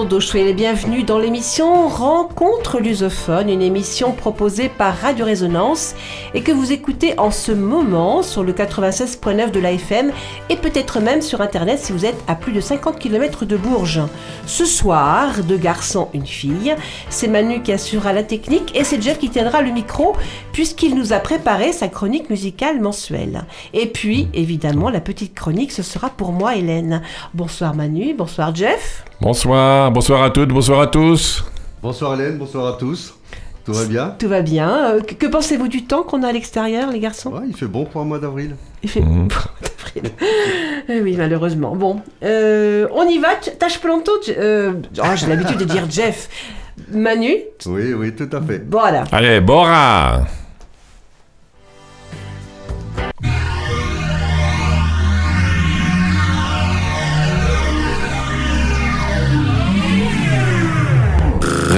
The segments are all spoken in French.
todos, soyez les bienvenus dans l'émission Rencontre lusophone, une émission proposée par Radio Résonance et que vous écoutez en ce moment sur le 96.9 de l'AFM et peut-être même sur internet si vous êtes à plus de 50 km de Bourges. Ce soir, deux garçons, une fille, c'est Manu qui assurera la technique et c'est Jeff qui tiendra le micro puisqu'il nous a préparé sa chronique musicale mensuelle. Et puis, évidemment, la petite chronique, ce sera pour moi, Hélène. Bonsoir Manu, bonsoir Jeff. Bonsoir, bonsoir à toutes, bonsoir à tous. Bonsoir Hélène, bonsoir à tous. Tout va bien? Tout va bien. Euh, que, que pensez-vous du temps qu'on a à l'extérieur, les garçons? Ouais, il fait bon pour un mois d'avril. Il fait Mhm. bon d'avril. Eh oui, malheureusement. Bon, euh, on y va. Tâche planto. Euh, oh, J'ai l'habitude de dire Jeff. Manu, Oui, oui, tout à fait. voilà. Allez, Bora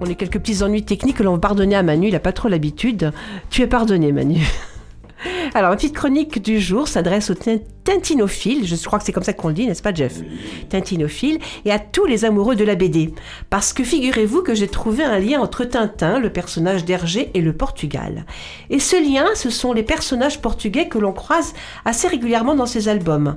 On a quelques petits ennuis techniques que l'on va pardonner à Manu, il n'a pas trop l'habitude. Tu es pardonné, Manu. Alors, la petite chronique du jour s'adresse aux tin- tintinophiles, je crois que c'est comme ça qu'on le dit, n'est-ce pas, Jeff? Tintinophiles, et à tous les amoureux de la BD. Parce que figurez-vous que j'ai trouvé un lien entre Tintin, le personnage d'Hergé, et le Portugal. Et ce lien, ce sont les personnages portugais que l'on croise assez régulièrement dans ces albums.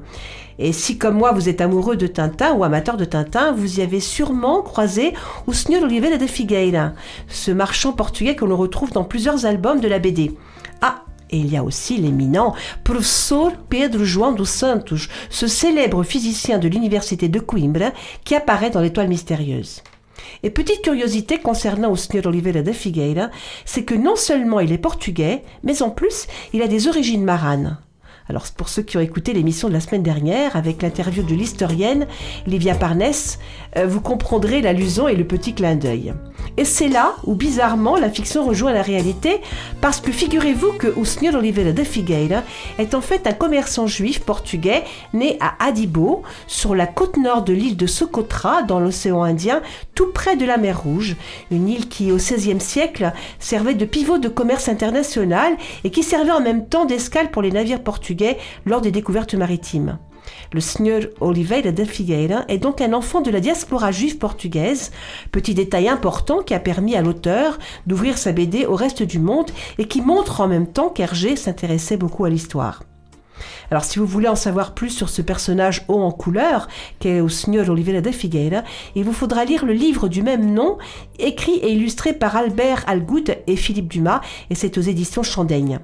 Et si, comme moi, vous êtes amoureux de Tintin ou amateur de Tintin, vous y avez sûrement croisé o Sr. Oliveira de Figueira, ce marchand portugais que l'on retrouve dans plusieurs albums de la BD. Ah, et il y a aussi l'éminent professeur Pedro João dos Santos, ce célèbre physicien de l'université de Coimbra qui apparaît dans l'étoile mystérieuse. Et petite curiosité concernant o Sr. Oliveira de Figueira, c'est que non seulement il est portugais, mais en plus il a des origines maranes. Alors pour ceux qui ont écouté l'émission de la semaine dernière avec l'interview de l'historienne Livia Parnes, euh, vous comprendrez l'allusion et le petit clin d'œil. Et c'est là où bizarrement la fiction rejoint la réalité parce que figurez-vous que o. Oliveira de Figueira est en fait un commerçant juif portugais né à Adibo sur la côte nord de l'île de Socotra dans l'océan Indien tout près de la mer Rouge, une île qui au XVIe siècle servait de pivot de commerce international et qui servait en même temps d'escale pour les navires portugais lors des découvertes maritimes. Le Sr. Oliveira de Figueira est donc un enfant de la diaspora juive portugaise, petit détail important qui a permis à l'auteur d'ouvrir sa BD au reste du monde et qui montre en même temps qu'Hergé s'intéressait beaucoup à l'histoire. Alors si vous voulez en savoir plus sur ce personnage haut en couleur, qu'est o Sr. Oliveira de Figueira, il vous faudra lire le livre du même nom, écrit et illustré par Albert Algoud et Philippe Dumas, et c'est aux éditions Chandaigne.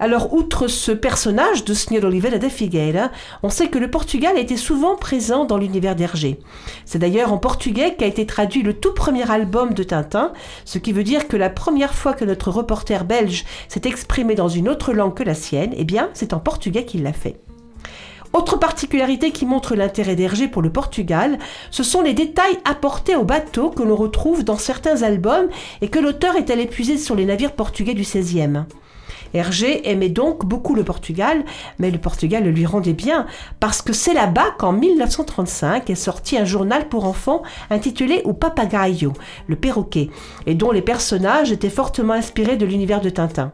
Alors, outre ce personnage de Sr. Oliveira de Figueira, on sait que le Portugal était souvent présent dans l'univers d'Hergé. C'est d'ailleurs en portugais qu'a été traduit le tout premier album de Tintin, ce qui veut dire que la première fois que notre reporter belge s'est exprimé dans une autre langue que la sienne, eh bien, c'est en portugais qu'il l'a fait. Autre particularité qui montre l'intérêt d'Hergé pour le Portugal, ce sont les détails apportés au bateau que l'on retrouve dans certains albums et que l'auteur est allé puiser sur les navires portugais du XVIe. Hergé aimait donc beaucoup le Portugal, mais le Portugal le lui rendait bien, parce que c'est là-bas qu'en 1935 est sorti un journal pour enfants intitulé O Papagaio, le perroquet, et dont les personnages étaient fortement inspirés de l'univers de Tintin.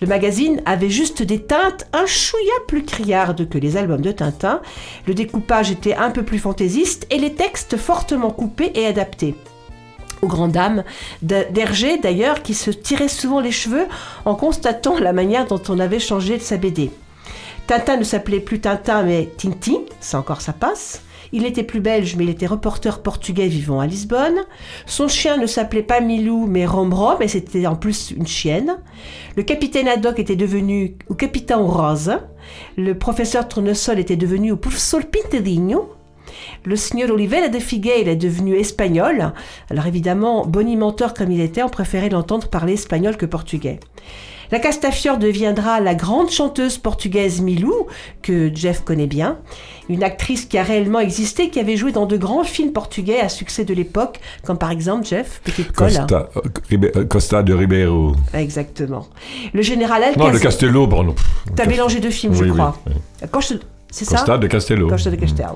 Le magazine avait juste des teintes un chouïa plus criardes que les albums de Tintin, le découpage était un peu plus fantaisiste et les textes fortement coupés et adaptés aux grandes dames d'Hergé d'ailleurs qui se tirait souvent les cheveux en constatant la manière dont on avait changé de sa BD. Tintin ne s'appelait plus Tintin mais Tintin, ça encore ça passe. Il était plus belge mais il était reporter portugais vivant à Lisbonne. Son chien ne s'appelait pas Milou mais Romrom et c'était en plus une chienne. Le capitaine Haddock était devenu o Capitão Rosa. Le professeur Tournesol était devenu o Professor Pintadinho. Le signor Oliveira de Figueira est devenu espagnol. Alors évidemment, bonimenteur comme il était, on préférait l'entendre parler espagnol que portugais. La Castafiore deviendra la grande chanteuse portugaise Milou, que Jeff connaît bien, une actrice qui a réellement existé, qui avait joué dans de grands films portugais à succès de l'époque, comme par exemple Jeff, Petite. Costa, euh, euh, Costa de Ribeiro. Exactement. Le général Non, Alcazar. de Castello, pardon. T'as mélangé deux films, je Oui, oui, crois. oui. Quand je- C'est ça Costa de Castello. Costa de Castel.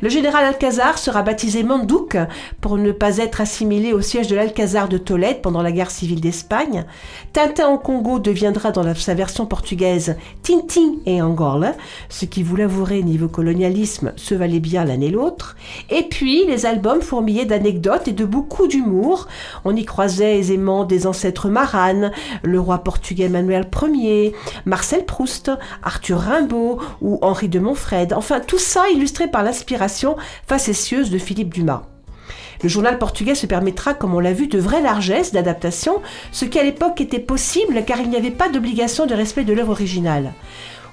Le général Alcazar sera baptisé Mandouk pour ne pas être assimilé au siège de l'Alcazar de Tolède pendant la guerre civile d'Espagne. Tintin en Congo deviendra dans la- sa version portugaise Tintin et Angola, ce qui vous l'avouerez niveau colonialisme se valait bien l'un et l'autre. Et puis les albums fourmillaient d'anecdotes et de beaucoup d'humour. On y croisait aisément des ancêtres maranes, le roi portugais Manuel Ier, Marcel Proust, Arthur Rimbaud ou Henri de Enfin, tout ça illustré par l'inspiration facétieuse de Philippe Dumas. Le journal portugais se permettra, comme on l'a vu, de vraies largesses d'adaptation, ce qui à l'époque était possible car il n'y avait pas d'obligation de respect de l'œuvre originale.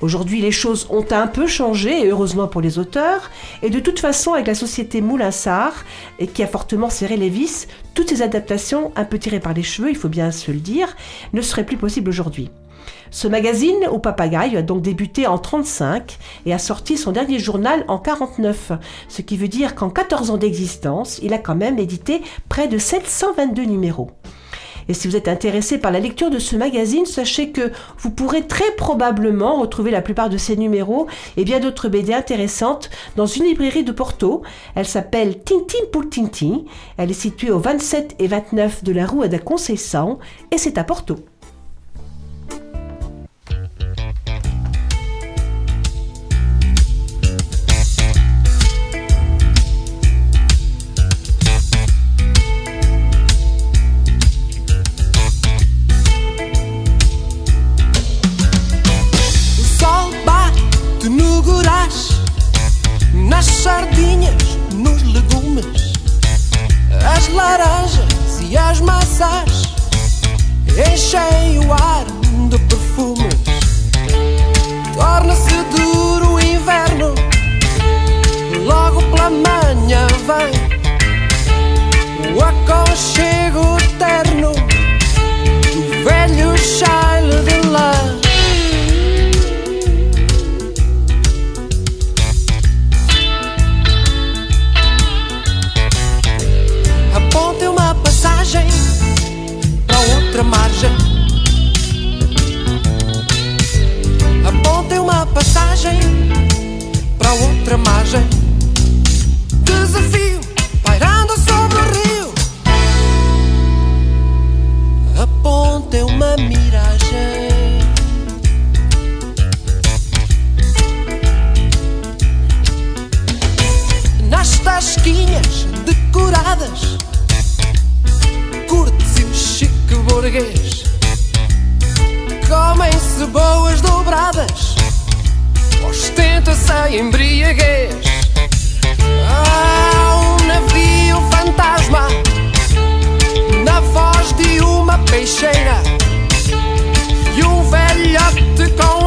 Aujourd'hui, les choses ont un peu changé, heureusement pour les auteurs, et de toute façon, avec la société Moulinsart, qui a fortement serré les vis, toutes ces adaptations, un peu tirées par les cheveux, il faut bien se le dire, ne seraient plus possibles aujourd'hui. Ce magazine au papagaï a donc débuté en 35 et a sorti son dernier journal en 49, ce qui veut dire qu'en 14 ans d'existence, il a quand même édité près de 722 numéros. Et si vous êtes intéressé par la lecture de ce magazine, sachez que vous pourrez très probablement retrouver la plupart de ces numéros et bien d'autres BD intéressantes dans une librairie de Porto. Elle s'appelle Tintin pour Tintin. Elle est située au 27 et 29 de la rue da Conceição et c'est à Porto. Nas sardinhas, nos legumes, as laranjas e as maçãs enchem o ar de perfumes. Torna-se duro outra margem. Ostenta-se a embriaguez Há um navio fantasma Na voz de uma peixeira E um velhote com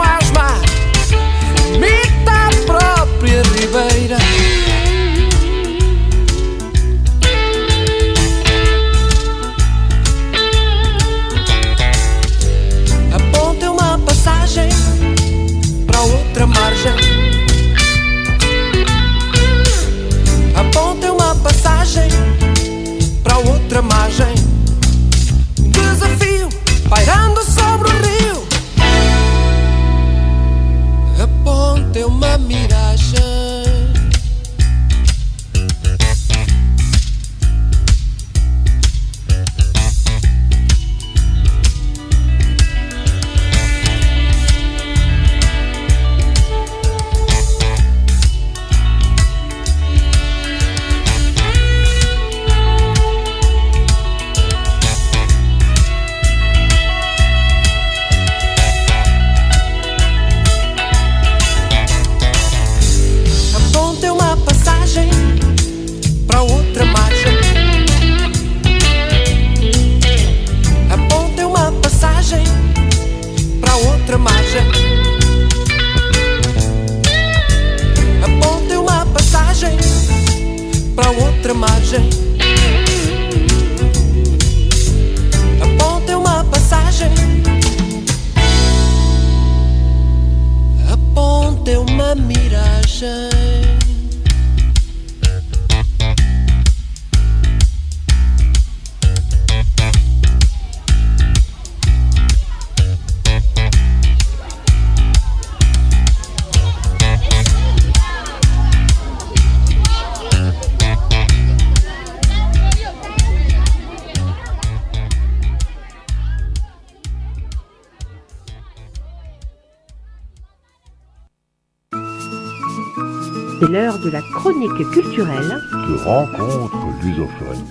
chronique culturelle. de lusophones.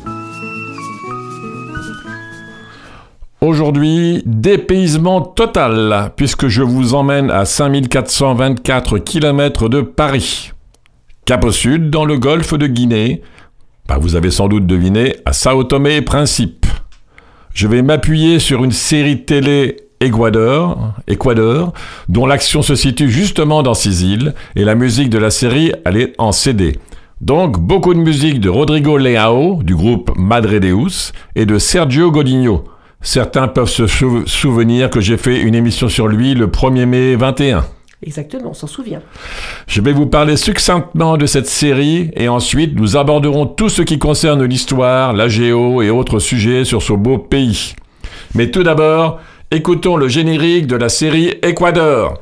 Aujourd'hui, dépaysement total, puisque je vous emmène à 5424 km de Paris. Cap au sud, dans le golfe de Guinée. Bah, vous avez sans doute deviné, à Sao Tomé et Principe. Je vais m'appuyer sur une série télé Équateur, Équateur, dont l'action se situe justement dans ces îles, et la musique de la série, elle est en CD. Donc, beaucoup de musique de Rodrigo Leao, du groupe Madre Deus, et de Sergio Godinho. Certains peuvent se sou- souvenir que j'ai fait une émission sur lui le 1er mai 21. Exactement, on s'en souvient. Je vais vous parler succinctement de cette série et ensuite nous aborderons tout ce qui concerne l'histoire, la géo et autres sujets sur ce beau pays. Mais tout d'abord, écoutons le générique de la série Équateur.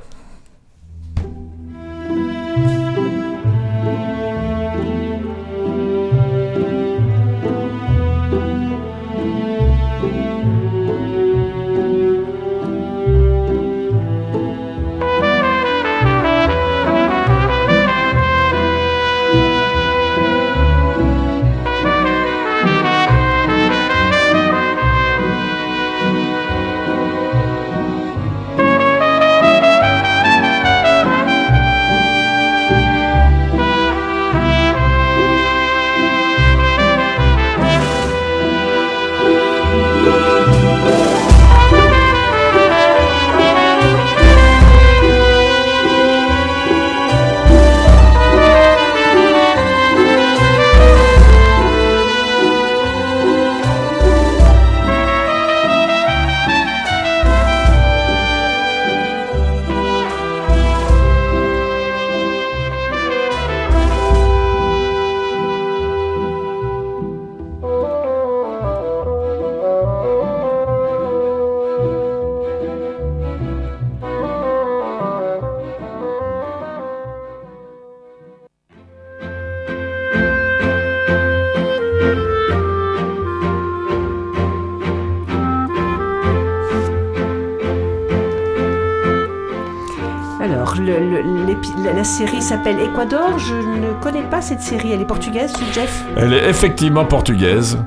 La, série s'appelle Ecuador. Je ne connais pas cette série. Elle est portugaise, Jeff? Elle est effectivement portugaise.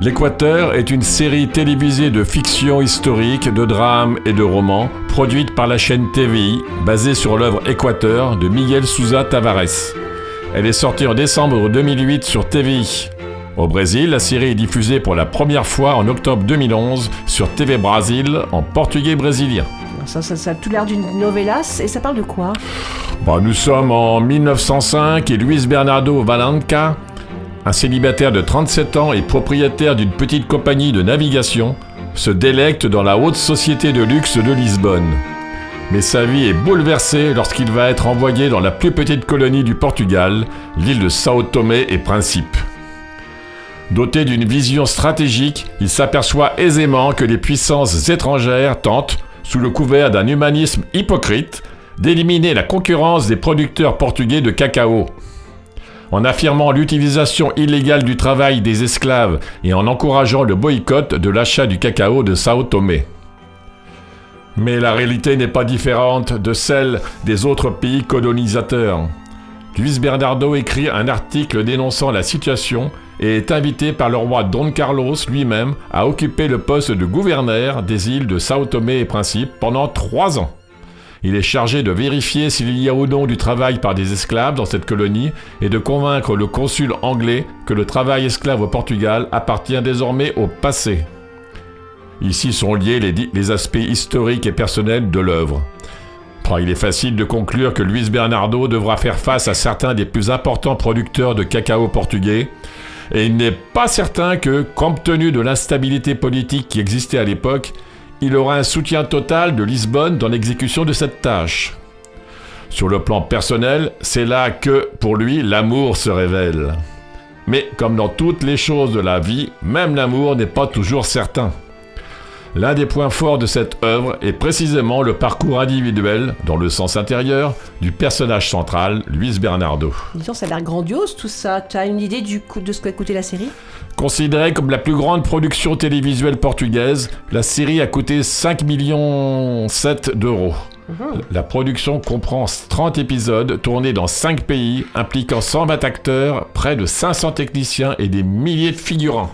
L'Équateur est une série télévisée de fiction historique, de drame et de romans, produite par la chaîne TVI, basée sur l'œuvre Équateur de Miguel Souza Tavares. Elle est sortie en décembre 2008 sur TVI. Au Brésil, la série est diffusée pour la première fois en octobre 2011 sur TV Brasil en portugais brésilien. Ça, a tout l'air d'une novelas. Et ça parle de quoi? Bah, nous sommes en 1905 et Luis Bernardo Valenca, un célibataire de 37 ans et propriétaire d'une petite compagnie de navigation, se délecte dans la haute société de luxe de Lisbonne. Mais sa vie est bouleversée lorsqu'il va être envoyé dans la plus petite colonie du Portugal, l'île de Sao Tomé et Principe. Doté d'une vision stratégique, il s'aperçoit aisément que les puissances étrangères tentent, sous le couvert d'un humanisme hypocrite, d'éliminer la concurrence des producteurs portugais de cacao. En affirmant l'utilisation illégale du travail des esclaves et en encourageant le boycott de l'achat du cacao de Sao Tomé. Mais la réalité n'est pas différente de celle des autres pays colonisateurs. Luis Bernardo écrit un article dénonçant la situation et est invité par le roi Don Carlos lui-même à occuper le poste de gouverneur des îles de Sao Tomé et Principe pendant trois ans. Il est chargé de vérifier s'il y a ou non du travail par des esclaves dans cette colonie et de convaincre le consul anglais que le travail esclave au Portugal appartient désormais au passé. Ici sont liés les, les aspects historiques et personnels de l'œuvre. Il est facile de conclure que Luis Bernardo devra faire face à certains des plus importants producteurs de cacao portugais, et il n'est pas certain que, compte tenu de l'instabilité politique qui existait à l'époque, il aura un soutien total de Lisbonne dans l'exécution de cette tâche. Sur le plan personnel, c'est là que, pour lui, l'amour se révèle. Mais comme dans toutes les choses de la vie, même l'amour n'est pas toujours certain. L'un des points forts de cette œuvre est précisément le parcours individuel, dans le sens intérieur, du personnage central, Luis Bernardo. Disons, ça a l'air grandiose tout ça. Tu as une idée du coup de ce qu'a coûté la série? Considérée comme la plus grande production télévisuelle portugaise, la série a coûté 5 millions 7 d'euros. La production comprend 30 épisodes tournés dans 5 pays, impliquant 120 acteurs, près de 500 techniciens et des milliers de figurants.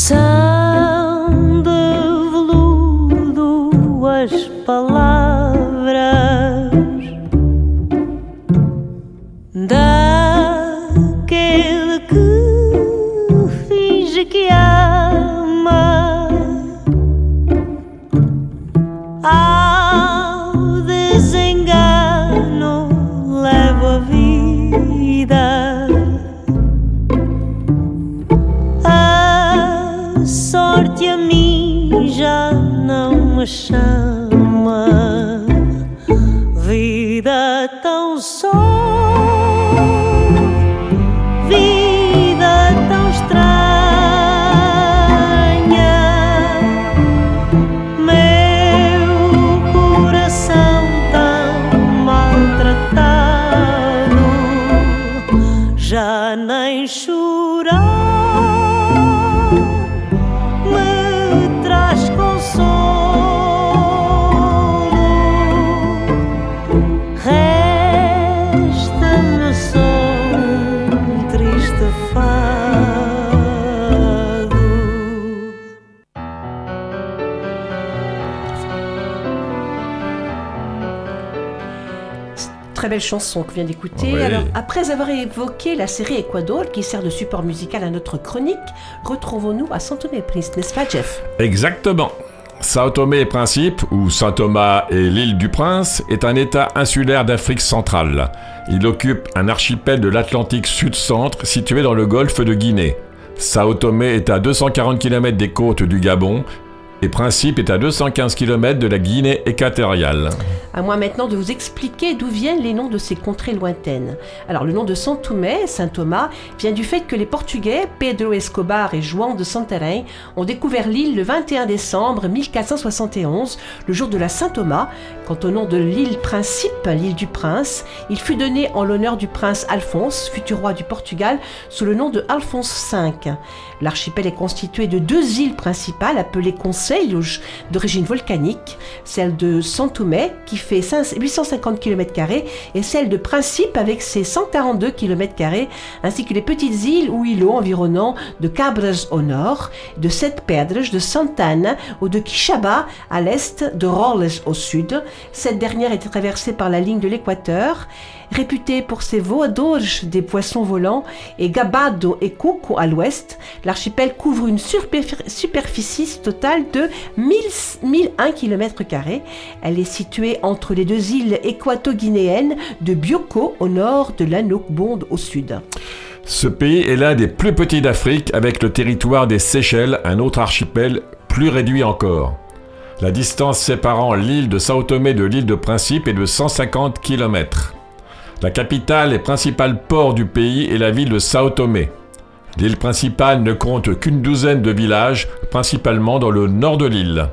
So faz chorar. Belle chanson que vient d'écouter. Oui. Alors, après avoir évoqué la série Ecuador qui sert de support musical à notre chronique, retrouvons-nous à Santo Prince, n'est-ce pas, Jeff? Exactement. Sao Tomé et Principe, ou Saint Thomas et l'île du Prince, est un État insulaire d'Afrique centrale. Il occupe un archipel de l'Atlantique sud-centre situé dans le golfe de Guinée. Sao Tomé est à 240 km des côtes du Gabon et Principe est à 215 km de la Guinée équatoriale. À moi maintenant de vous expliquer d'où viennent les noms de ces contrées lointaines. Alors le nom de São Tomé, Saint Thomas, vient du fait que les Portugais, Pedro Escobar et João de Santarém, ont découvert l'île le 21 décembre 1471, le jour de la Saint Thomas. Quant au nom de l'île Principe, l'île du Prince, il fut donné en l'honneur du prince Alphonse, futur roi du Portugal, sous le nom de Alphonse V. L'archipel est constitué de deux îles principales appelées Conselhos, d'origine volcanique, celle de São Tomé qui fait 5 850 km et celle de Principe avec ses 142 km ainsi que les petites îles ou îlots environnants de Cabras au nord, de Sete Pedras, de Santana ou de Quixaba à l'est, de Roles au sud. Cette dernière est traversée par la ligne de l'équateur Réputé pour ses voadores des poissons volants et Gabado et Coco à l'ouest, l'archipel couvre une superficie totale de 1000 1001 km. Elle est située entre les deux îles équato-guinéennes de Bioko au nord de l'Anokbonde au sud. Ce pays est l'un des plus petits d'Afrique avec le territoire des Seychelles, un autre archipel plus réduit encore. La distance séparant l'île de Sao Tomé de l'île de Principe est de 150 km. La capitale et principal port du pays est la ville de Sao Tomé. L'île principale ne compte qu'une douzaine de villages, principalement dans le nord de l'île.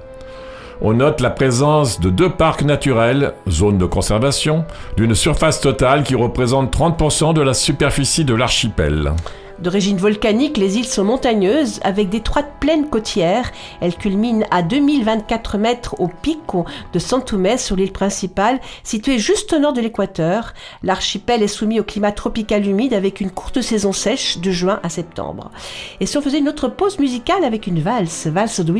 On note la présence de deux parcs naturels, zones de conservation, d'une surface totale qui représente 30% de la superficie de l'archipel. D'origine volcanique, les îles sont montagneuses avec d'étroites plaines côtières. Elles culminent à 2024 mètres au pico de Santomé sur l'île principale, située juste au nord de l'équateur. L'archipel est soumis au climat tropical humide avec une courte saison sèche de juin à septembre. Et si on faisait une autre pause musicale avec une valse, valse de.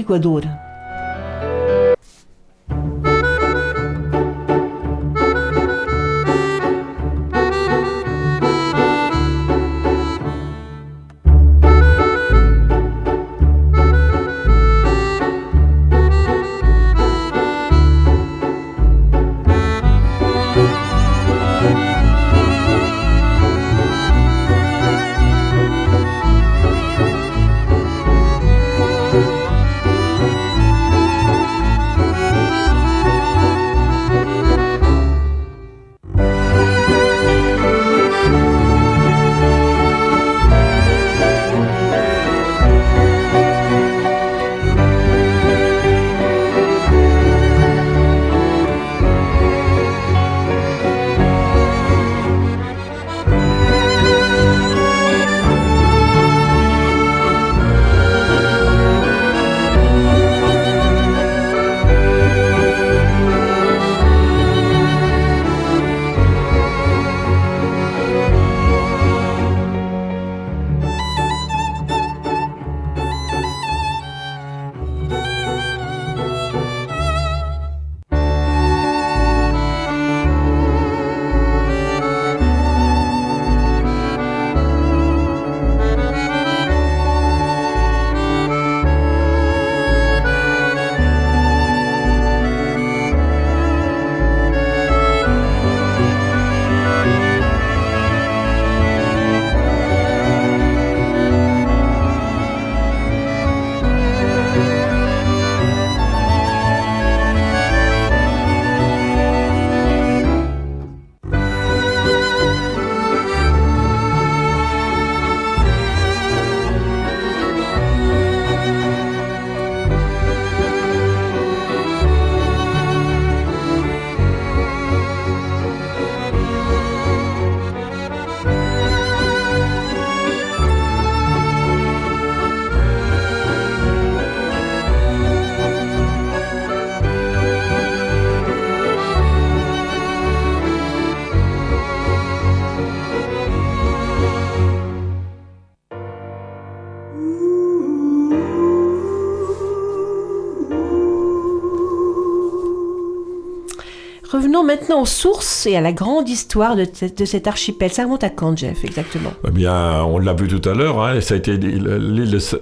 Maintenant aux sources et à la grande histoire de, cet archipel. Ça remonte à quand, Jeff, exactement? Eh bien, on l'a vu tout à l'heure, hein,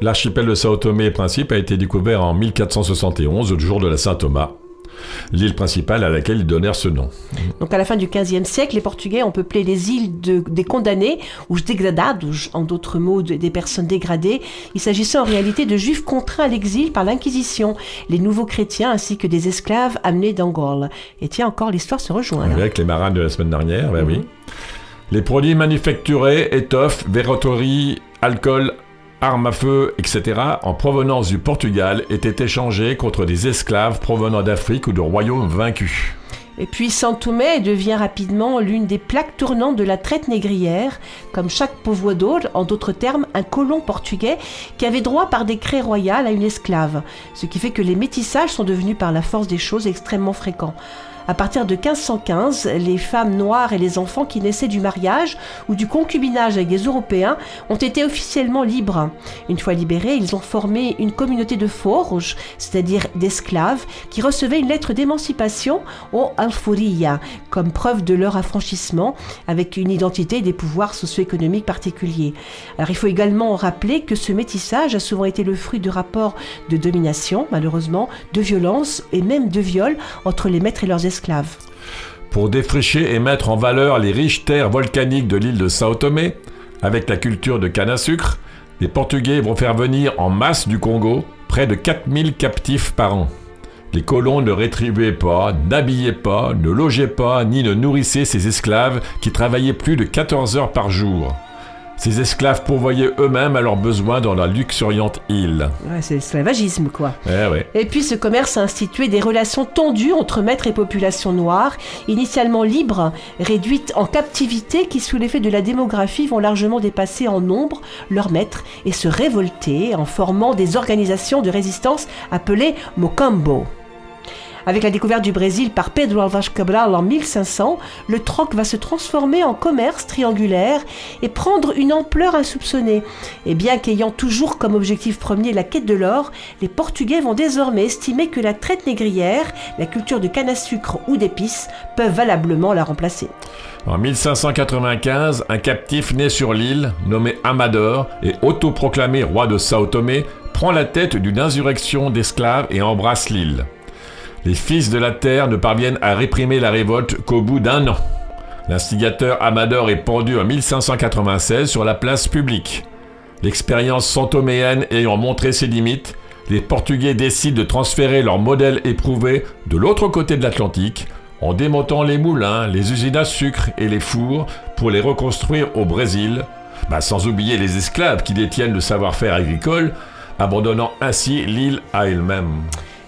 l'archipel de Sao Tomé et Principe a été découvert en 1471, le jour de la Saint-Thomas, l'île principale à laquelle ils donnèrent ce nom. Donc à la fin du XVe siècle, les Portugais ont peuplé les îles de- des condamnés, ou degradados, en d'autres mots, de- des personnes dégradées. Il s'agissait en réalité de juifs contraints à l'exil par l'Inquisition, les nouveaux chrétiens ainsi que des esclaves amenés d'Angola. Et tiens, encore l'histoire se rejoint. là. Avec les marins de la semaine dernière, ben oui. Les produits manufacturés, étoffes, verroteries, alcool, armes à feu, etc., en provenance du Portugal, étaient échangés contre des esclaves provenant d'Afrique ou de royaumes vaincus. Et puis Santomé devient rapidement l'une des plaques tournantes de la traite négrière, comme chaque povoador, en d'autres termes, un colon portugais qui avait droit par décret royal à une esclave. Ce qui fait que les métissages sont devenus par la force des choses extrêmement fréquents. À partir de 1515, les femmes noires et les enfants qui naissaient du mariage ou du concubinage avec des Européens ont été officiellement libres. Une fois libérés, ils ont formé une communauté de forges, c'est-à-dire d'esclaves, qui recevaient une lettre d'émancipation au Alforia, comme preuve de leur affranchissement, avec une identité et des pouvoirs socio-économiques particuliers. Alors il faut également rappeler que ce métissage a souvent été le fruit de rapports de domination, malheureusement, de violence et même de viol entre les maîtres et leurs esclaves. Pour défricher et mettre en valeur les riches terres volcaniques de l'île de Sao Tomé, avec la culture de canne à sucre, les Portugais vont faire venir en masse du Congo près de 4000 captifs par an. Les colons ne rétribuaient pas, n'habillaient pas, ne logeaient pas, ni ne nourrissaient ces esclaves qui travaillaient plus de 14 heures par jour. Ces esclaves pourvoyaient eux-mêmes à leurs besoins dans la luxuriante île. Ouais, c'est l'esclavagisme, quoi. Eh ouais. Et puis ce commerce a institué des relations tendues entre maîtres et population noire, initialement libres, réduites en captivité, qui sous l'effet de la démographie vont largement dépasser en nombre leurs maîtres et se révolter en formant des organisations de résistance appelées Mocambo. Avec la découverte du Brésil par Pedro Alves Cabral en 1500, le troc va se transformer en commerce triangulaire et prendre une ampleur insoupçonnée. Et bien qu'ayant toujours comme objectif premier la quête de l'or, les Portugais vont désormais estimer que la traite négrière, la culture de canne à sucre ou d'épices peuvent valablement la remplacer. En 1595, un captif né sur l'île, nommé Amador et autoproclamé roi de Sao Tomé, prend la tête d'une insurrection d'esclaves et embrasse l'île. Les fils de la terre ne parviennent à réprimer la révolte qu'au bout d'un an. L'instigateur Amador est pendu en 1596 sur la place publique. L'expérience santoméenne ayant montré ses limites, les Portugais décident de transférer leur modèle éprouvé de l'autre côté de l'Atlantique en démontant les moulins, les usines à sucre et les fours pour les reconstruire au Brésil, bah, sans oublier les esclaves qui détiennent le savoir-faire agricole, abandonnant ainsi l'île à elle-même.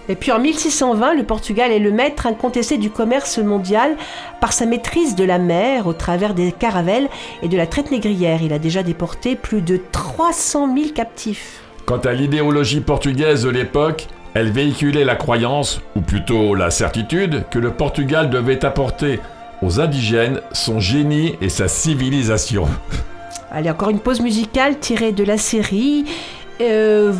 Et puis en 1620, le Portugal est le maître incontesté du commerce mondial par sa maîtrise de la mer au travers des caravelles et de la traite négrière. Il a déjà déporté plus de 300 000 captifs. Quant à l'idéologie portugaise de l'époque, elle véhiculait la croyance, ou plutôt la certitude, que le Portugal devait apporter aux indigènes son génie et sa civilisation. Allez, encore une pause musicale tirée de la série euh.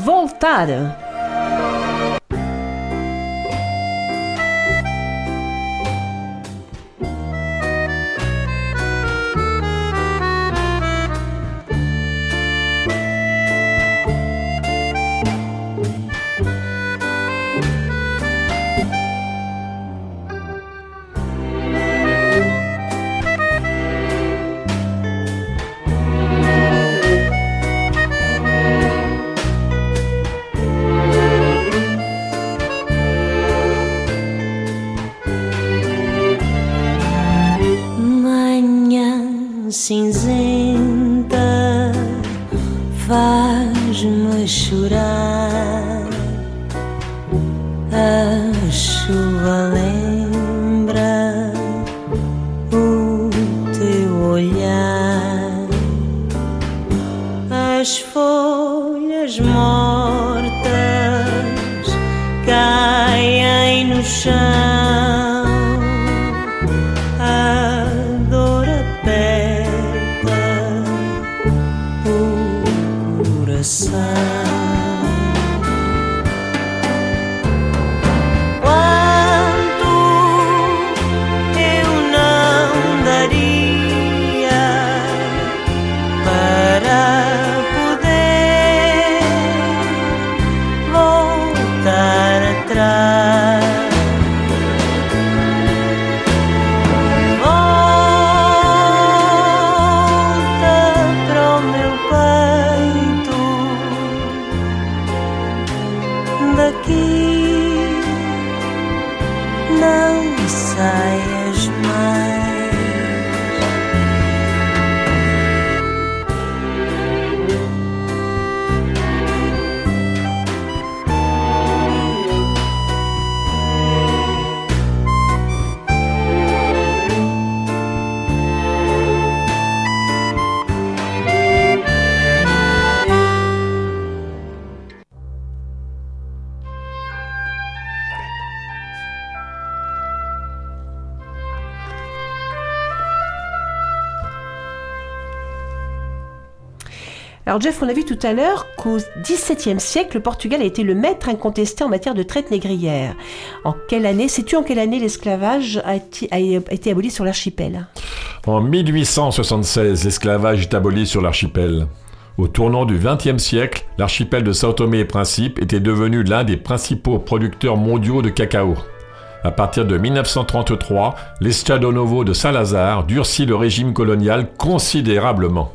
Alors Jeff, on a vu tout à l'heure qu'au XVIIe siècle, le Portugal a été le maître incontesté en matière de traite négrière. En quelle année, sais-tu en quelle année l'esclavage a été, aboli sur l'archipel? En 1876, l'esclavage est aboli sur l'archipel. Au tournant du XXe siècle, l'archipel de Sao Tomé et Principe était devenu l'un des principaux producteurs mondiaux de cacao. À partir de 1933, l'Estado Novo de Salazar durcit le régime colonial considérablement.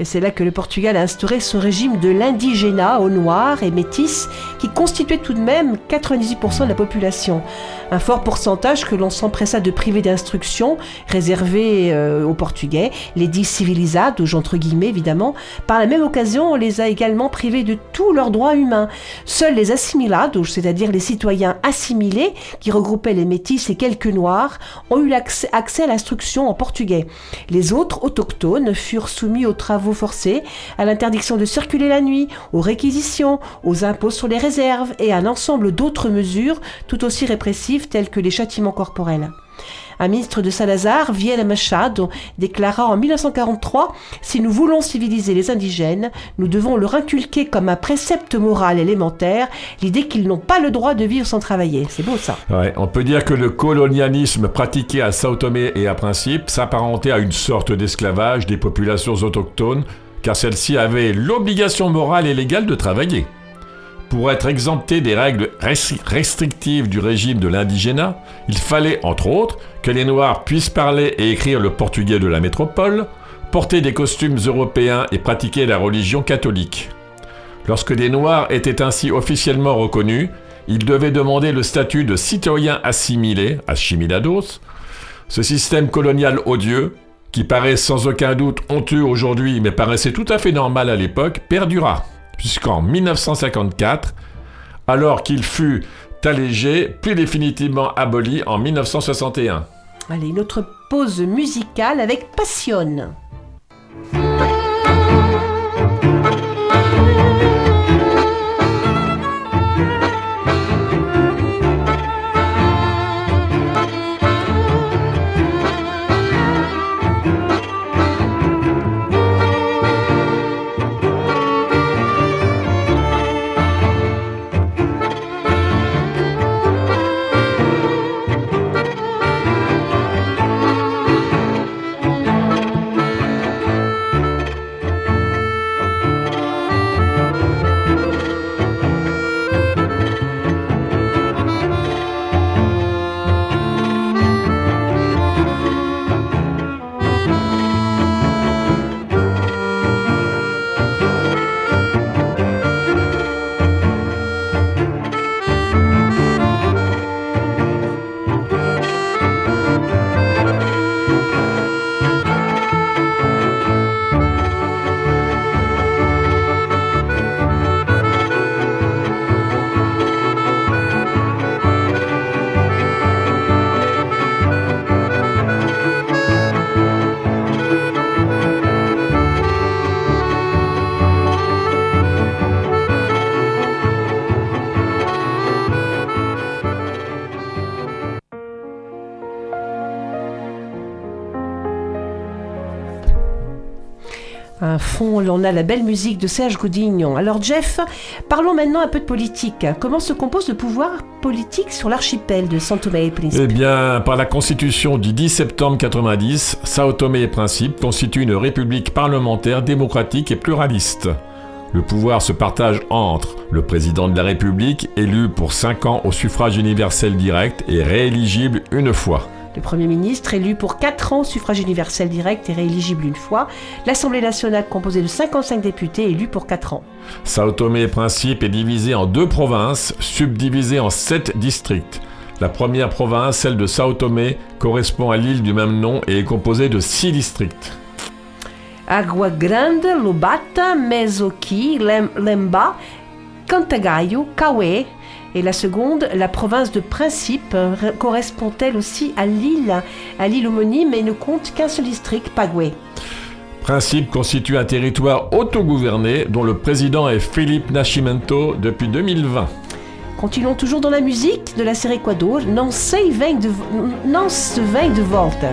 Et c'est là que le Portugal a instauré son régime de l'indigénat aux Noirs et Métis, qui constituait tout de même 98% de la population. Un fort pourcentage que l'on s'empressa de priver d'instruction, réservé euh, aux Portugais, les dits civilisados, entre guillemets évidemment. Par la même occasion, on les a également privés de tous leurs droits humains. Seuls les assimilados, c'est-à-dire les citoyens assimilés, qui regroupaient les Métis et quelques Noirs, ont eu accès à l'instruction en portugais. Les autres autochtones furent soumis aux travaux forcés, à l'interdiction de circuler la nuit, aux réquisitions, aux impôts sur les réserves et à un ensemble d'autres mesures tout aussi répressives telles que les châtiments corporels. Un ministre de Salazar, Vieira Machado, déclara en 1943 Si nous voulons civiliser les indigènes, nous devons leur inculquer comme un précepte moral élémentaire l'idée qu'ils n'ont pas le droit de vivre sans travailler. C'est beau ça. On peut dire que le colonialisme pratiqué à Sao Tomé et à Principe s'apparentait à une sorte d'esclavage des populations autochtones, car celles-ci avaient l'obligation morale et légale de travailler. Pour être exempté des règles restri- restrictives du régime de l'indigénat, il fallait, entre autres, que les Noirs puissent parler et écrire le portugais de la métropole, porter des costumes européens et pratiquer la religion catholique. Lorsque des Noirs étaient ainsi officiellement reconnus, ils devaient demander le statut de citoyen assimilé, assimilados. Ce système colonial odieux, qui paraît sans aucun doute honteux aujourd'hui mais paraissait tout à fait normal à l'époque, perdura jusqu'en 1954, alors qu'il fut allégé puis définitivement aboli en 1961. Allez, une autre pause musicale avec Passion. Fond, on a la belle musique de Serge Goudignon. Alors Jeff, parlons maintenant un peu de politique. Comment se compose le pouvoir politique sur l'archipel de São Tomé et Príncipe? Eh bien, par la constitution du 10 septembre 90, Sao Tomé et Principe constitue une république parlementaire démocratique et pluraliste. Le pouvoir se partage entre le président de la République, élu pour 5 ans au suffrage universel direct et rééligible une fois. Le Premier ministre, élu pour 4 ans au suffrage universel direct et rééligible une fois. L'Assemblée nationale, composée de 55 députés, élus pour 4 ans. Sao Tomé et Principe est divisé en deux provinces, subdivisées en sept districts. La première province, celle de Sao Tomé, correspond à l'île du même nom et est composée de six districts. Água Grande, Lubata, Mesoki, Lem- Lemba, Cantagayo, Kawe. Et la seconde, la province de Principe, correspond-elle aussi à l'île, à l'île homonyme et ne compte qu'un seul district, Pagwe. Principe constitue un territoire autogouverné dont le président est Philippe Nascimento depuis 2020. Continuons toujours dans la musique de la série Quado. Sei vem de, não se vem de volta.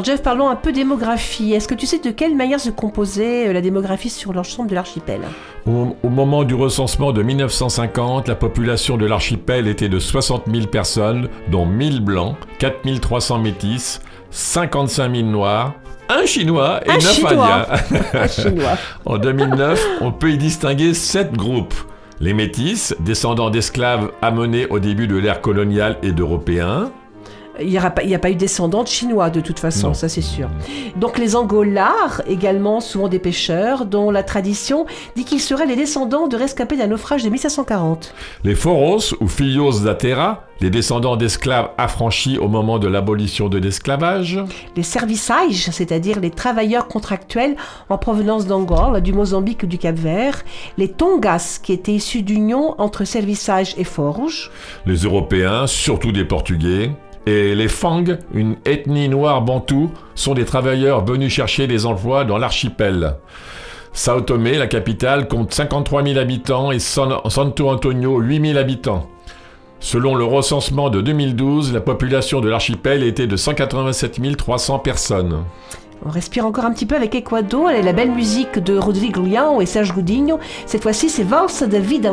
Alors Jeff, parlons un peu démographie. Est-ce que tu sais de quelle manière se composait euh, la démographie sur l'ensemble de l'archipel? Au, au moment du recensement de 1950, la population de l'archipel était de 60 000 personnes, dont 1000 blancs, 4 300 métis, 55 000 noirs, un chinois et Un 9 Chinois. indiens. Un chinois. En 2009, on peut y distinguer sept groupes. Les métis, descendants d'esclaves amenés au début de l'ère coloniale et d'européens. Il n'y a, pas- a eu descendants de chinois de toute façon, Non. ça c'est sûr. Donc les Angolars, également souvent des pêcheurs, dont la tradition dit qu'ils seraient les descendants de rescapés d'un naufrage de 1540. Les foros ou filios da terra, les descendants d'esclaves affranchis au moment de l'abolition de l'esclavage. Les serviçages, c'est-à-dire les travailleurs contractuels en provenance d'Angola, du Mozambique ou du Cap-Vert. Les Tongas, qui étaient issus d'union entre serviçages et forges. Les Européens, surtout des Portugais. Et les Fang, une ethnie noire bantoue, sont des travailleurs venus chercher des emplois dans l'archipel. Sao Tomé, la capitale, compte 53 000 habitants et San- Santo Antonio 8 000 habitants. Selon le recensement de 2012, la population de l'archipel était de 187 300 personnes. On respire encore un petit peu avec Equado et la belle musique de Rodrigo Leão et Serge Godinho. Cette fois-ci, c'est Valse de Vida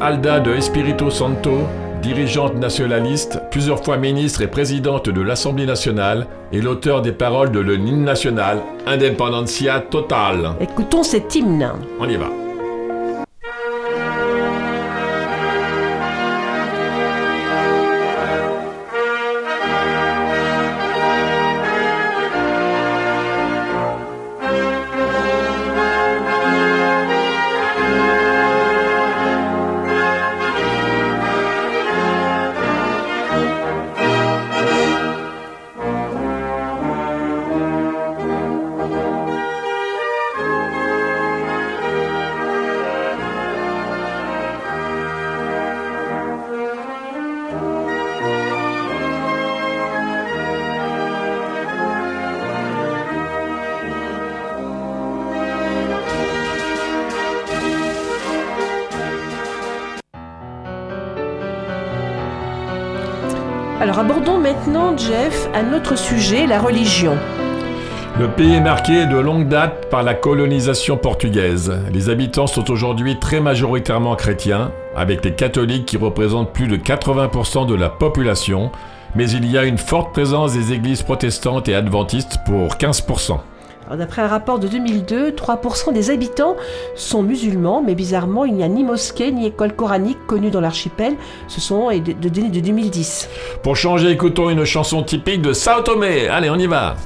Alda de Espírito Santo, dirigeante nationaliste, plusieurs fois ministre et présidente de l'Assemblée nationale, et l'auteur des paroles de l'hymne national Independencia Total. Écoutons cet hymne. On y va. Abordons maintenant, Jeff, un autre sujet, la religion. Le pays est marqué de longue date par la colonisation portugaise. Les habitants sont aujourd'hui très majoritairement chrétiens, avec les catholiques qui représentent plus de 80% de la population, mais il y a une forte présence des églises protestantes et adventistes pour 15%. D'après un rapport de 2002, 3% des habitants sont musulmans, mais bizarrement, il n'y a ni mosquée ni école coranique connue dans l'archipel. Ce sont de, de de 2010. Pour changer, écoutons une chanson typique de Sao Tomé. Allez, on y va.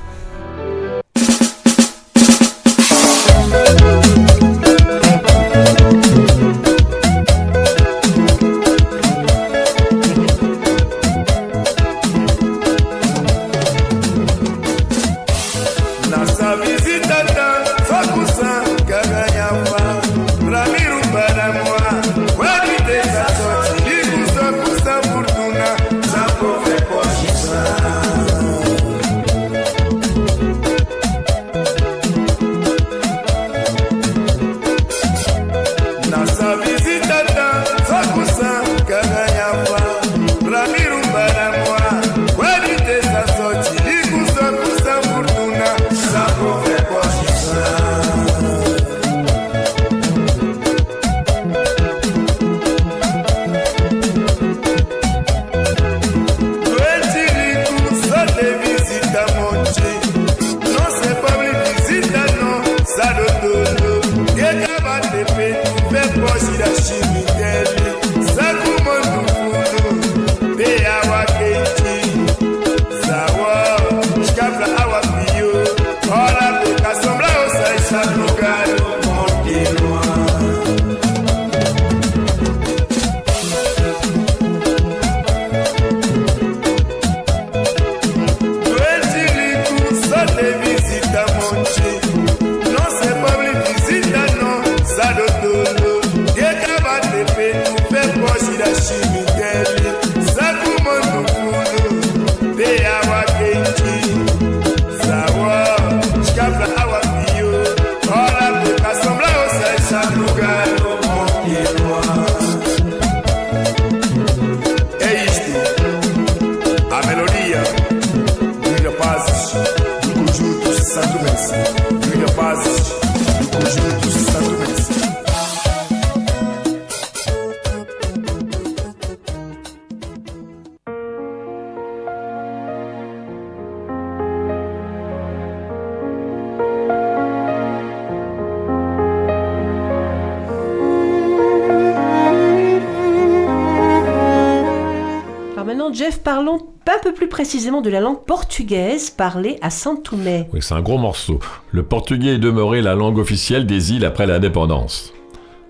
Précisément de la langue portugaise parlée à Saint-Tomé. Oui, c'est un gros morceau. Le portugais est demeuré la langue officielle des îles après l'indépendance.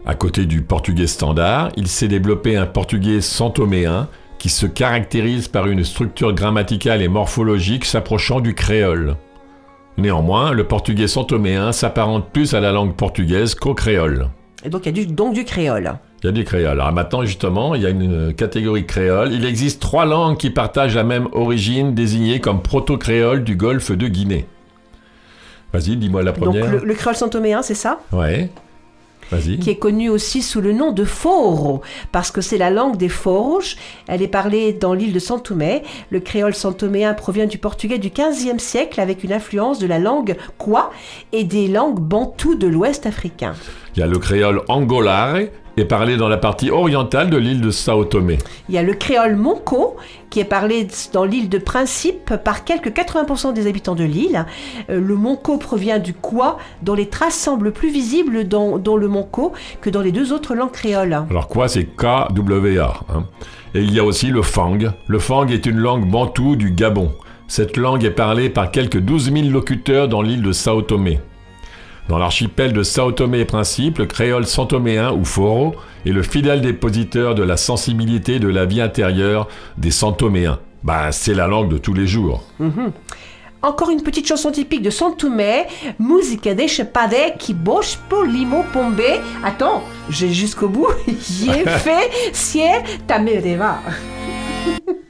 À côté du portugais standard, il s'est développé un portugais santoméen qui se caractérise par une structure grammaticale et morphologique s'approchant du créole. Néanmoins, le portugais santoméen s'apparente plus à la langue portugaise qu'au créole. Et donc il y a du, donc du créole. Il y a du créole. Alors maintenant, justement, il y a une catégorie créole. Il existe trois langues qui partagent la même origine, désignées comme proto-créole du golfe de Guinée. Vas-y, dis-moi la Donc première. le, le créole santoméen, c'est ça? Ouais. Vas-y. qui est connu aussi sous le nom de Foro, parce que c'est la langue des Foros. Elle est parlée dans l'île de Santomé. Le créole santoméen provient du portugais du XVe siècle avec une influence de la langue Kwa et des langues bantoues de l'Ouest africain. Il y a le créole angolare, est parlé dans la partie orientale de l'île de Sao Tomé. Il y a le créole Monco, qui est parlé dans l'île de Principe par quelques 80% des habitants de l'île. Euh, le Monco provient du Kwa, dont les traces semblent plus visibles dans, dans le Monco que dans les deux autres langues créoles. Alors quoi, c'est K-W-A. hein. Et il y a aussi le Fang. Le Fang est une langue bantoue du Gabon. Cette langue est parlée par quelques 12 000 locuteurs dans l'île de Sao Tomé. Dans l'archipel de Sao Tomé et Principe, le créole santoméen ou foro est le fidèle dépositeur de la sensibilité de la vie intérieure des santoméens. Ben, c'est la langue de tous les jours. Encore une petite chanson typique de Santumé, Musique de Chepade qui boche pour limo pombe. Attends, j'ai jusqu'au bout. J'ai fait tamereva. Povoe,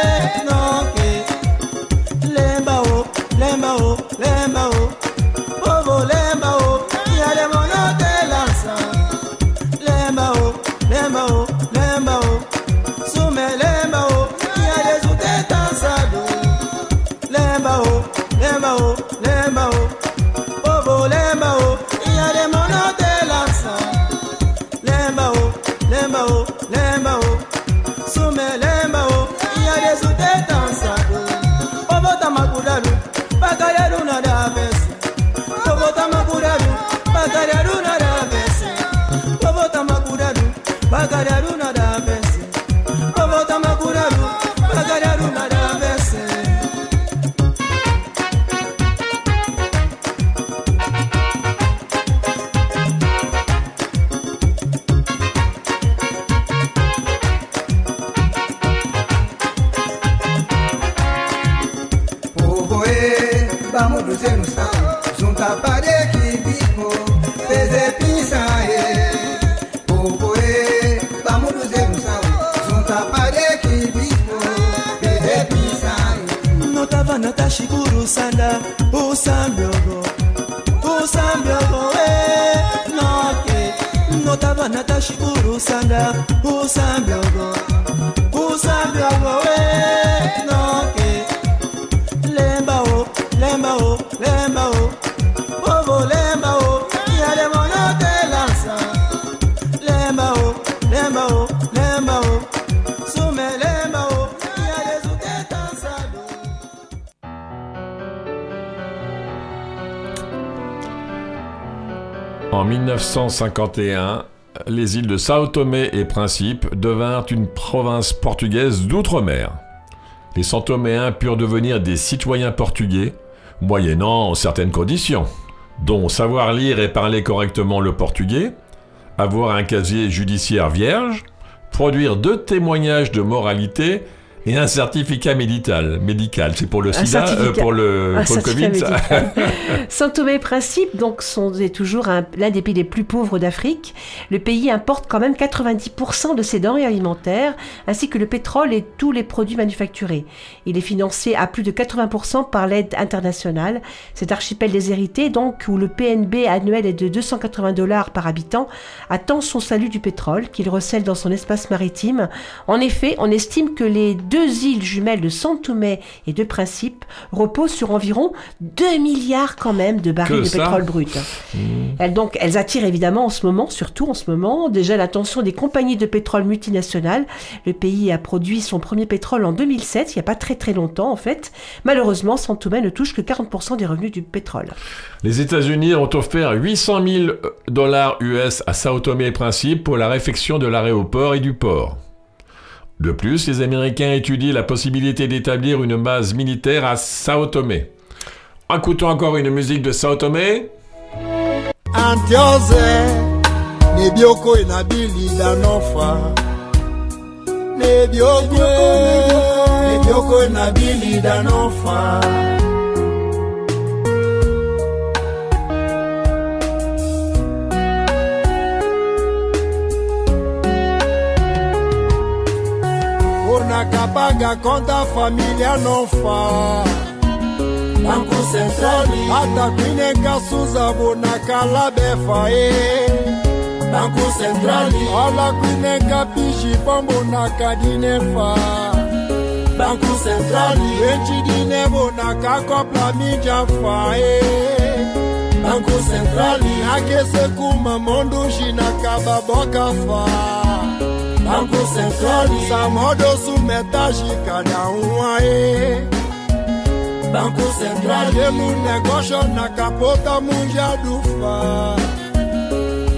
1951, les îles de Sao Tomé et Principe devinrent une province portugaise d'outre-mer. Les Santoméens purent devenir des citoyens portugais, moyennant certaines conditions, dont savoir lire et parler correctement le portugais, avoir un casier judiciaire vierge, produire deux témoignages de moralité et un certificat médical. Médical, c'est pour le sida, euh, pour le, pour Covid. ça. médical. Saint Thomé et Principe donc sont est toujours un- l'un des pays les plus pauvres d'Afrique. Le pays importe quand même 90% de ses denrées alimentaires, ainsi que le pétrole et tous les produits manufacturés. Il est financé à plus de 80% par l'aide internationale. Cet archipel déshérité, donc où le PNB annuel est de 280 dollars par habitant, attend son salut du pétrole qu'il recèle dans son espace maritime. En effet, on estime que les deux îles jumelles de Santomé et de Principe reposent sur environ 2 milliards quand même de barils Que de ça Mmh. pétrole brut. Elles, donc, elles attirent évidemment en ce moment, surtout en ce moment, déjà l'attention des compagnies de pétrole multinationales. Le pays a produit son premier pétrole en 2007, il n'y a pas très très longtemps en fait. Malheureusement, Santomé ne touche que 40% des revenus du pétrole. Les États-Unis ont offert 800 000 dollars US à Sao Tomé et Principe pour la réfection de l'aéroport et du port. De plus, les Américains étudient la possibilité d'établir une base militaire à Sao Tomé. Écoutons encore une musique de Sao Tomé. fraca, paga conta, família não faz. Banco Central atakwine kasuza bonaka labefa Banco Central olakwine kapishi pombonaka dinefa Banco Central benchi dine bonaka Mídia, mijafa Banco Central Aquece, kuma mondushi nakaba bokafa bankosentralisa modosu metagika na nwa ye bankosentralelu negosio na kapota munja dufa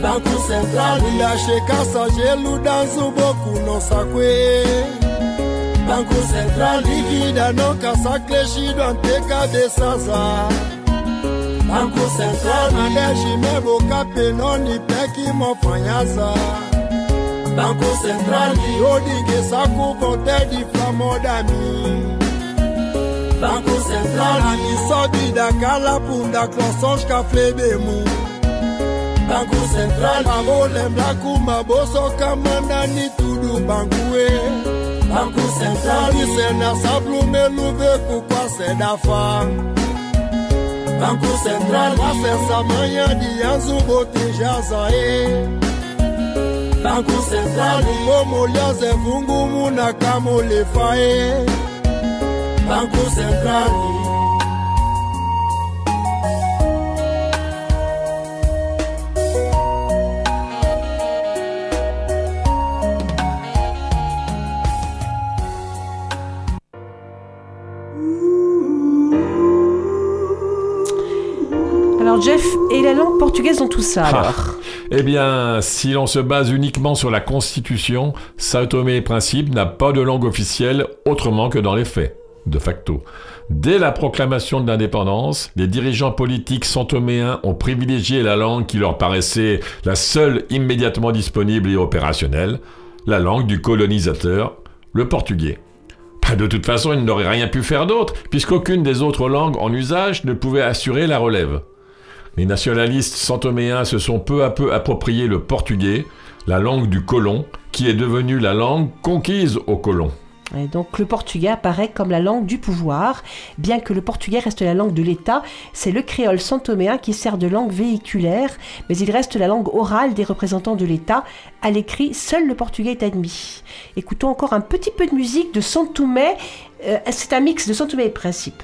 bankosentralilashekasa jelu danzuboku nosakwe bankosentralividanokasaklesidwanteka desaza bankosentralileshimeboka penoni peki mofanyaza banko centrali. Odingesa kuvonte diflamodami banko centrali. Amisobidakala punda klosonge kaflebemu banko centrali. Avolembla kuma bosoka manani tudu bankue banko centrali. Sena sablumeluve kukwa sedafa banko centrali. Asesa manyadi yanzubotejazae central ngomoliaze vungumu na kamolefa e banku centrali Alors Jeff, et la langue portugaise dans tout ça Ah. alors Eh bien, si l'on se base uniquement sur la Constitution, Sao Tomé et Principe n'a pas de langue officielle autrement que dans les faits, de facto. Dès la proclamation de l'indépendance, les dirigeants politiques santoméens ont privilégié la langue qui leur paraissait la seule immédiatement disponible et opérationnelle, la langue du colonisateur, le portugais. Bah, De toute façon, ils n'auraient rien pu faire d'autre, puisqu'aucune des autres langues en usage ne pouvait assurer la relève. Les nationalistes santoméens se sont peu à peu approprié le portugais, la langue du colon, qui est devenue la langue conquise aux colons. Et donc le portugais apparaît comme la langue du pouvoir, bien que le portugais reste la langue de l'État. C'est le créole santoméen qui sert de langue véhiculaire, mais il reste la langue orale des représentants de l'État. À l'écrit, seul le portugais est admis. Écoutons encore un petit peu de musique de Santomé. Euh, C'est un mix de Santomé et Principe.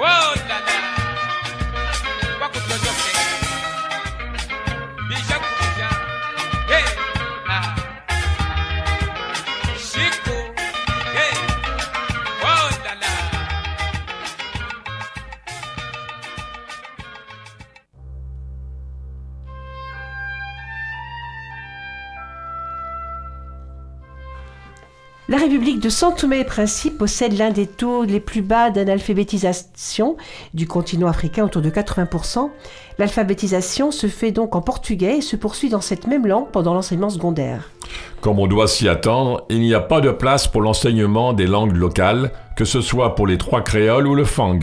Whoa. La République de São Tomé et Principe possède l'un des taux les plus bas d'analphabétisation du continent africain, autour de 80%. L'alphabétisation se fait donc en portugais et se poursuit dans cette même langue pendant l'enseignement secondaire. Comme on doit s'y attendre, il n'y a pas de place pour l'enseignement des langues locales, que ce soit pour les trois créoles ou le fang.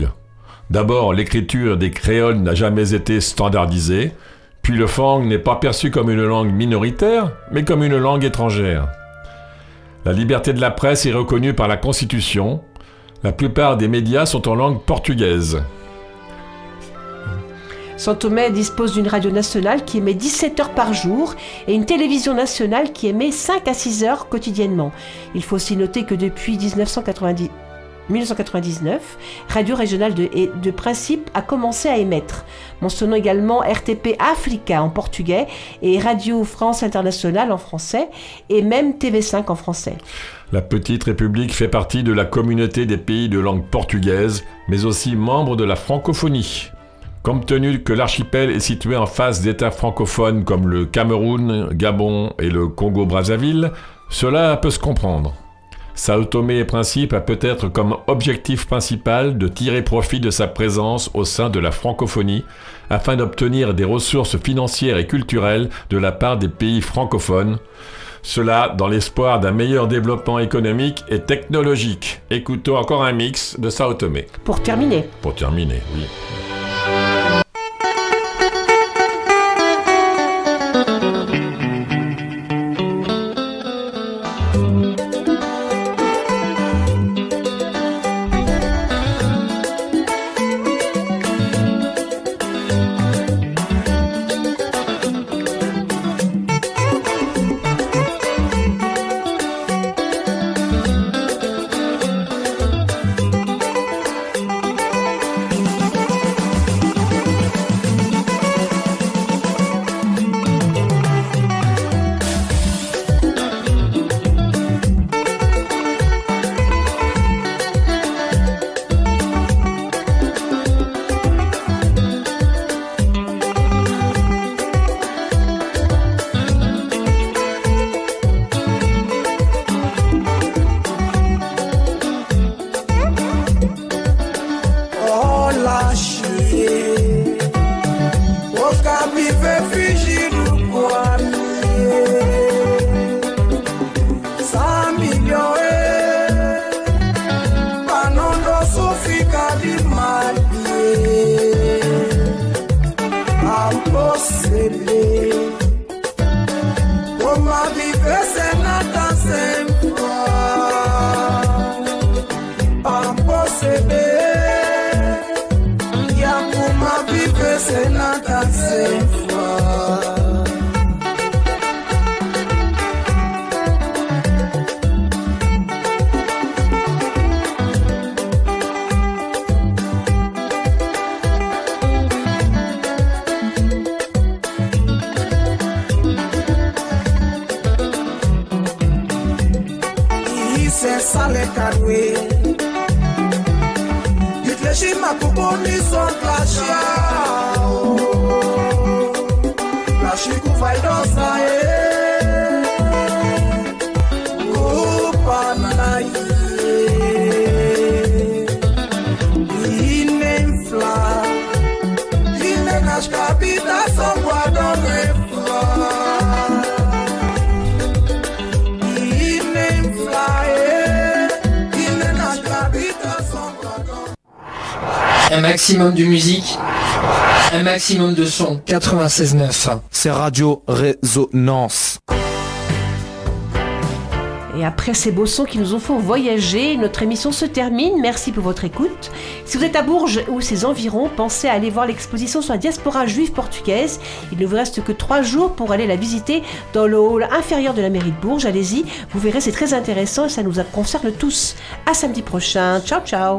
D'abord, l'écriture des créoles n'a jamais été standardisée, puis le fang n'est pas perçu comme une langue minoritaire, mais comme une langue étrangère. La liberté de la presse est reconnue par la Constitution. La plupart des médias sont en langue portugaise. São Tomé dispose d'une radio nationale qui émet 17 heures par jour et une télévision nationale qui émet 5 à 6 heures quotidiennement. Il faut aussi noter que depuis 1990 1999, Radio Régionale de, Principe a commencé à émettre. Mentionnons également RTP Africa en portugais et Radio France Internationale en français et même TV5 en français. La petite république fait partie de la communauté des pays de langue portugaise, mais aussi membre de la francophonie. Compte tenu que l'archipel est situé en face d'États francophones comme le Cameroun, Gabon et le Congo-Brazzaville, cela peut se comprendre. Sao Tomé et Principe a peut-être comme objectif principal de tirer profit de sa présence au sein de la francophonie afin d'obtenir des ressources financières et culturelles de la part des pays francophones, cela dans l'espoir d'un meilleur développement économique et technologique. Écoutons encore un mix de Sao Tomé. Pour terminer, Pour terminer, oui. Maximum de musique, un maximum de son. 96.9, c'est Radio Résonance. Et après ces beaux sons qui nous ont fait voyager, notre émission se termine. Merci pour votre écoute. Si vous êtes à Bourges ou ses environs, pensez à aller voir l'exposition sur la diaspora juive portugaise. Il ne vous reste que trois jours pour aller la visiter dans le hall inférieur de la mairie de Bourges. Allez-y, vous verrez, c'est très intéressant et ça nous concerne tous. À samedi prochain. Ciao, ciao.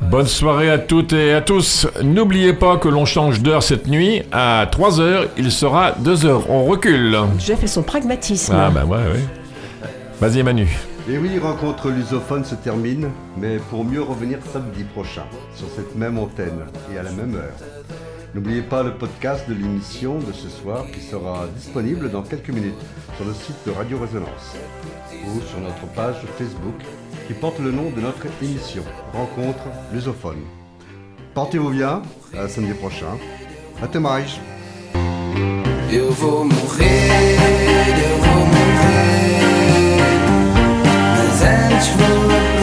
Bonne soirée à toutes et à tous. N'oubliez pas que l'on change d'heure cette nuit. À 3h, il sera 2h. On recule. Jeff et son pragmatisme. Ah bah ouais, ouais. Vas-y Manu. Et oui, rencontre lusophone se termine, mais pour mieux revenir samedi prochain, sur cette même antenne et à la même heure. N'oubliez pas le podcast de l'émission de ce soir qui sera disponible dans quelques minutes sur le site de Radio Résonance ou sur notre page Facebook qui porte le nom de notre émission, Rencontre lusophone. Portez-vous bien, à samedi prochain. Até mais. Eu tangible